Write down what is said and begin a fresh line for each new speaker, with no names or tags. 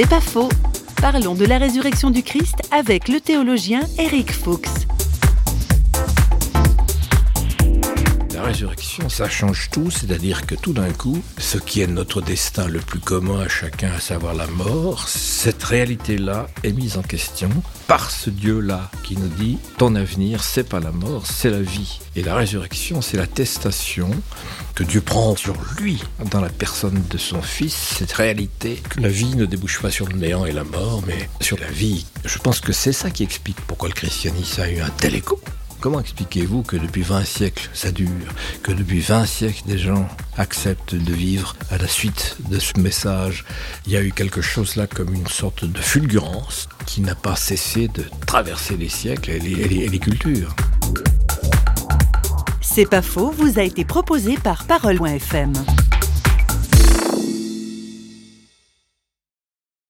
C'est pas faux. Parlons de la résurrection du Christ avec le théologien Eric Fuchs.
Résurrection, ça change tout, c'est-à-dire que tout d'un coup, ce qui est notre destin le plus commun à chacun, à savoir la mort, cette réalité-là est mise en question par ce Dieu-là qui nous dit ton avenir, c'est pas la mort, c'est la vie. Et la résurrection, c'est l'attestation que Dieu prend sur lui, dans la personne de son Fils, cette réalité que la vie ne débouche pas sur le néant et la mort, mais sur la vie. Je pense que c'est ça qui explique pourquoi le christianisme a eu un tel écho. Comment expliquez-vous que depuis 20 siècles ça dure, que depuis 20 siècles des gens acceptent de vivre à la suite de ce message? Il y a eu quelque chose là comme une sorte de fulgurance qui n'a pas cessé de traverser les siècles et les, cultures.
C'est pas faux vous a été proposé par Parole.fm.